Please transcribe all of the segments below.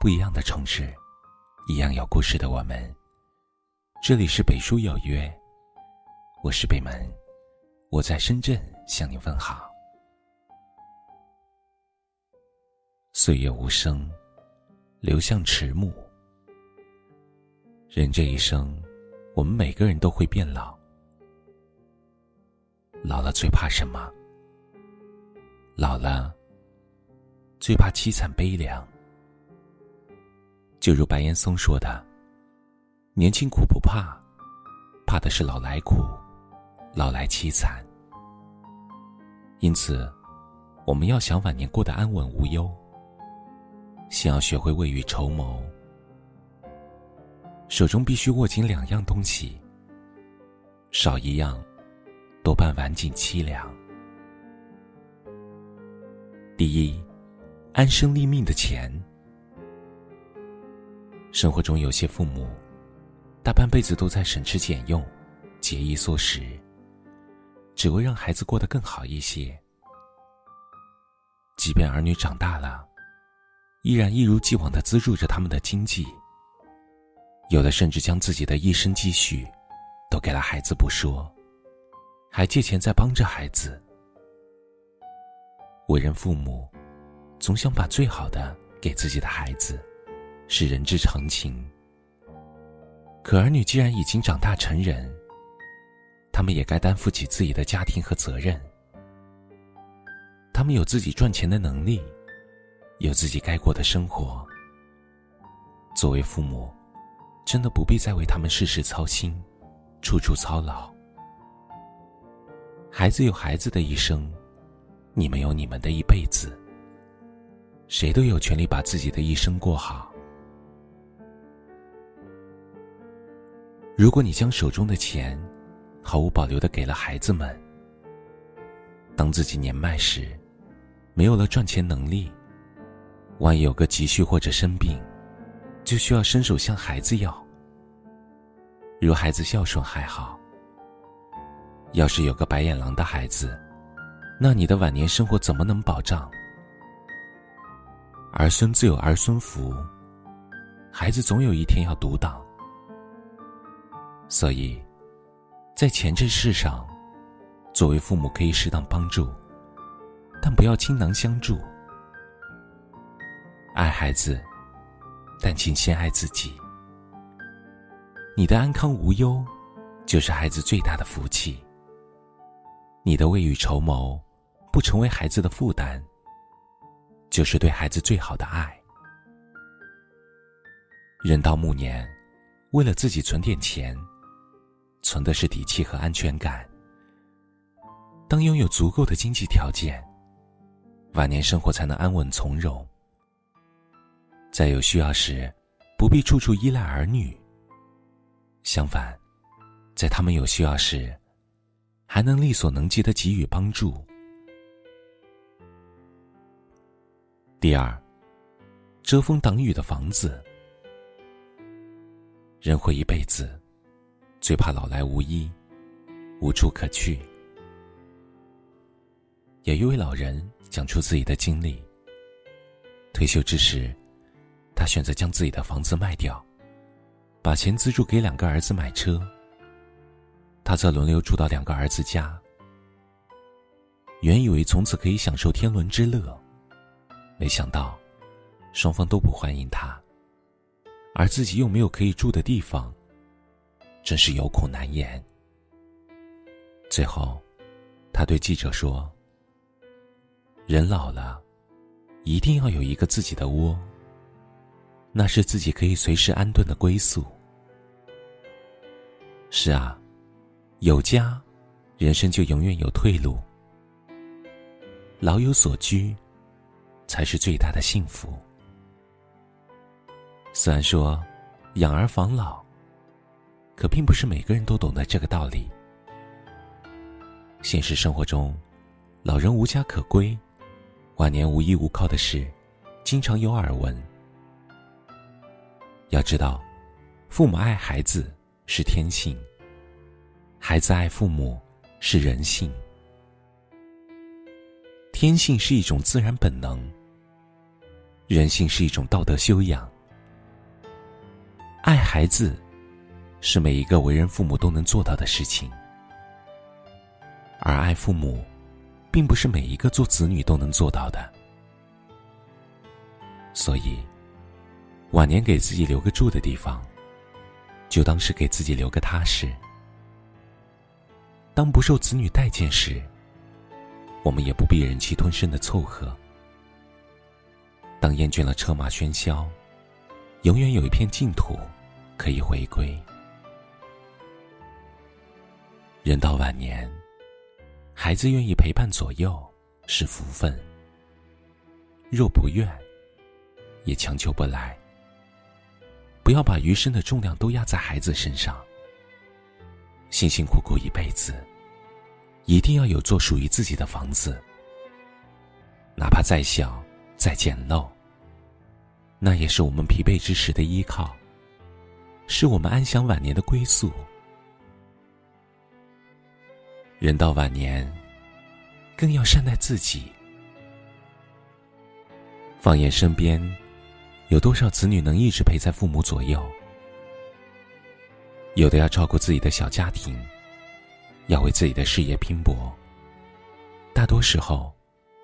不一样的城市，一样有故事的我们。这里是北书有约，我是北门，我在深圳向你问好。岁月无声，流向迟暮。人这一生，我们每个人都会变老。老了最怕什么？老了最怕凄惨悲凉。就如白岩松说的：“年轻苦不怕，怕的是老来苦，老来凄惨。”因此，我们要想晚年过得安稳无忧，先要学会未雨绸缪。手中必须握紧两样东西，少一样，多半晚景凄凉。第一，安身立命的钱。生活中有些父母，大半辈子都在省吃俭用、节衣缩食，只为让孩子过得更好一些。即便儿女长大了，依然一如既往的资助着他们的经济。有的甚至将自己的一生积蓄，都给了孩子不说，还借钱在帮着孩子。为人父母，总想把最好的给自己的孩子。是人之常情。可儿女既然已经长大成人，他们也该担负起自己的家庭和责任。他们有自己赚钱的能力，有自己该过的生活。作为父母，真的不必再为他们事事操心，处处操劳。孩子有孩子的一生，你们有你们的一辈子。谁都有权利把自己的一生过好。如果你将手中的钱毫无保留的给了孩子们，当自己年迈时，没有了赚钱能力，万一有个急需或者生病，就需要伸手向孩子要。如孩子孝顺还好，要是有个白眼狼的孩子，那你的晚年生活怎么能保障？儿孙自有儿孙福，孩子总有一天要独当。所以，在钱这事上，作为父母可以适当帮助，但不要倾囊相助。爱孩子，但请先爱自己。你的安康无忧，就是孩子最大的福气。你的未雨绸缪，不成为孩子的负担，就是对孩子最好的爱。人到暮年，为了自己存点钱。存的是底气和安全感。当拥有足够的经济条件，晚年生活才能安稳从容。在有需要时，不必处处依赖儿女。相反，在他们有需要时，还能力所能及的给予帮助。第二，遮风挡雨的房子。人活一辈子。最怕老来无依，无处可去。有一位老人讲出自己的经历：退休之时，他选择将自己的房子卖掉，把钱资助给两个儿子买车。他则轮流住到两个儿子家。原以为从此可以享受天伦之乐，没想到双方都不欢迎他，而自己又没有可以住的地方。真是有苦难言。最后，他对记者说：“人老了，一定要有一个自己的窝，那是自己可以随时安顿的归宿。”是啊，有家，人生就永远有退路。老有所居，才是最大的幸福。虽然说，养儿防老。可并不是每个人都懂得这个道理。现实生活中，老人无家可归，晚年无依无靠的事，经常有耳闻。要知道，父母爱孩子是天性，孩子爱父母是人性。天性是一种自然本能，人性是一种道德修养，爱孩子是每一个为人父母都能做到的事情，而爱父母，并不是每一个做子女都能做到的。所以，晚年给自己留个住的地方，就当是给自己留个踏实。当不受子女待见时，我们也不必忍气吞声的凑合。当厌倦了车马喧嚣，永远有一片净土可以回归。人到晚年，孩子愿意陪伴左右是福分。若不愿，也强求不来。不要把余生的重量都压在孩子身上。辛辛苦苦一辈子，一定要有座属于自己的房子，哪怕再小、再简陋，那也是我们疲惫之时的依靠，是我们安享晚年的归宿。人到晚年，更要善待自己。放眼身边，有多少子女能一直陪在父母左右？有的要照顾自己的小家庭，要为自己的事业拼搏。大多时候，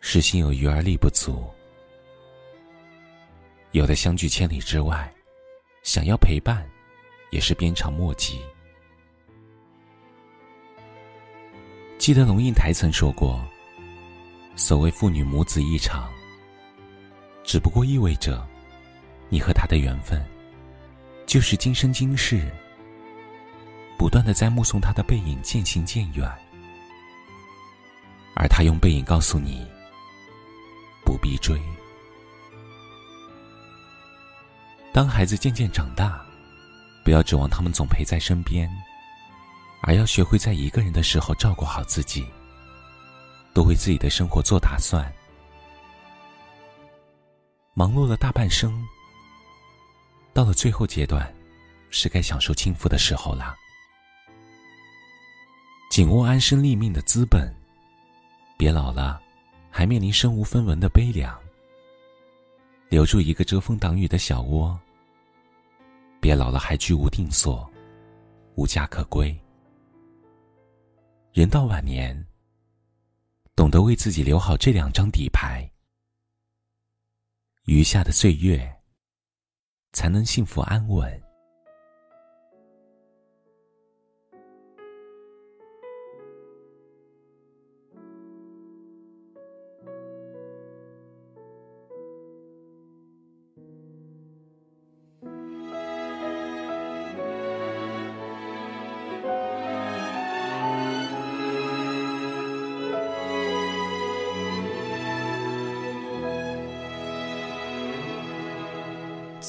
是心有余而力不足。有的相距千里之外，想要陪伴，也是鞭长莫及。记得龙应台曾说过：“所谓父女母子一场，只不过意味着，你和他的缘分，就是今生今世。”不断的在目送他的背影渐行渐远，而他用背影告诉你：不必追。当孩子渐渐长大，不要指望他们总陪在身边，而要学会在一个人的时候照顾好自己，多为自己的生活做打算。忙碌了大半生，到了最后阶段，是该享受清福的时候了。紧握安身立命的资本，别老了，还面临身无分文的悲凉。留住一个遮风挡雨的小窝，别老了还居无定所，无家可归。人到晚年，懂得为自己留好这两张底牌，余下的岁月，才能幸福安稳。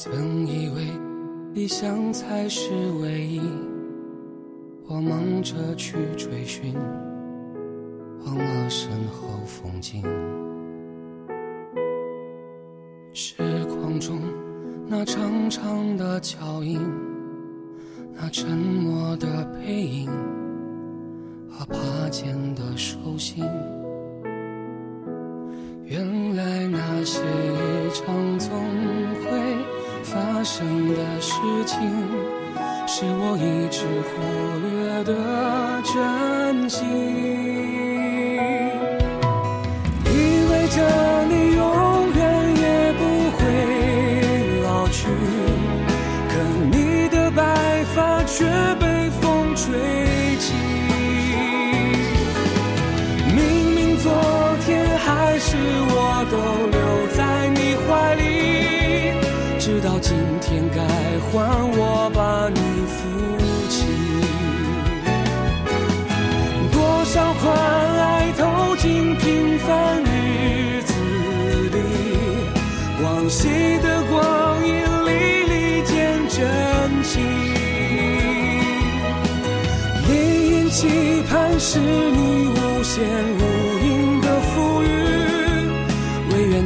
曾以为理想才是唯一，我忙着去追寻，忘了身后风景。时光中那长长的脚印，那沉默的背影和拔剑的手心，事情，是我一直忽略的真心。以为着你永远也不会老去，可你的白发却被风吹起。明明昨天还是我都今天，该换我把你扶起。多少宽爱投进平凡日子里，往昔的光阴历历见真情。殷殷期盼是你无限无，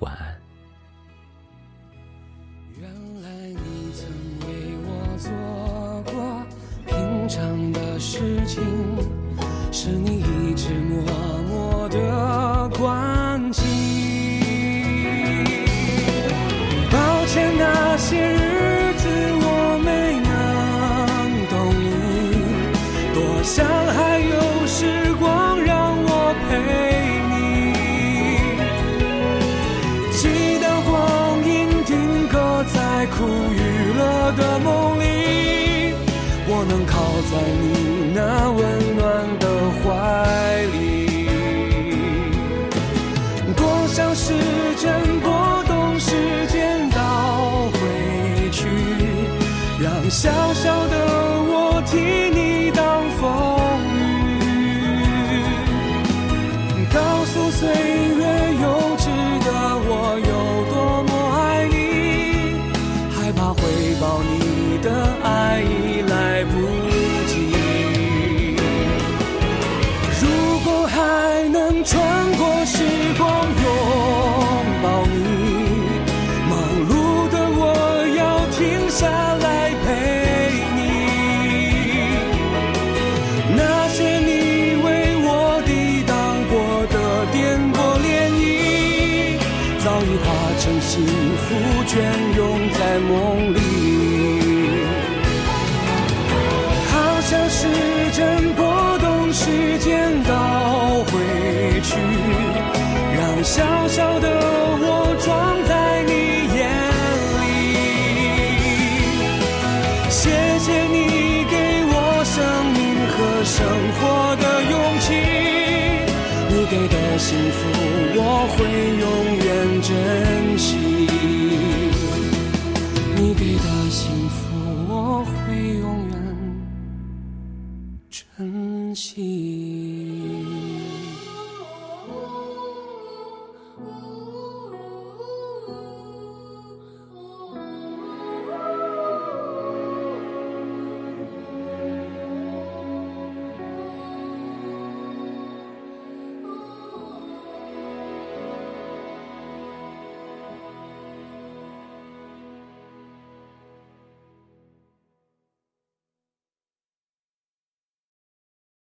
晚安。原来你曾为我做过平常的事情是你一直默默的关笑颠簸涟漪早已化成幸福卷涌在梦里好像时针拨动时间倒回去让小小的我装在你眼里。谢谢你给我生命和生活的勇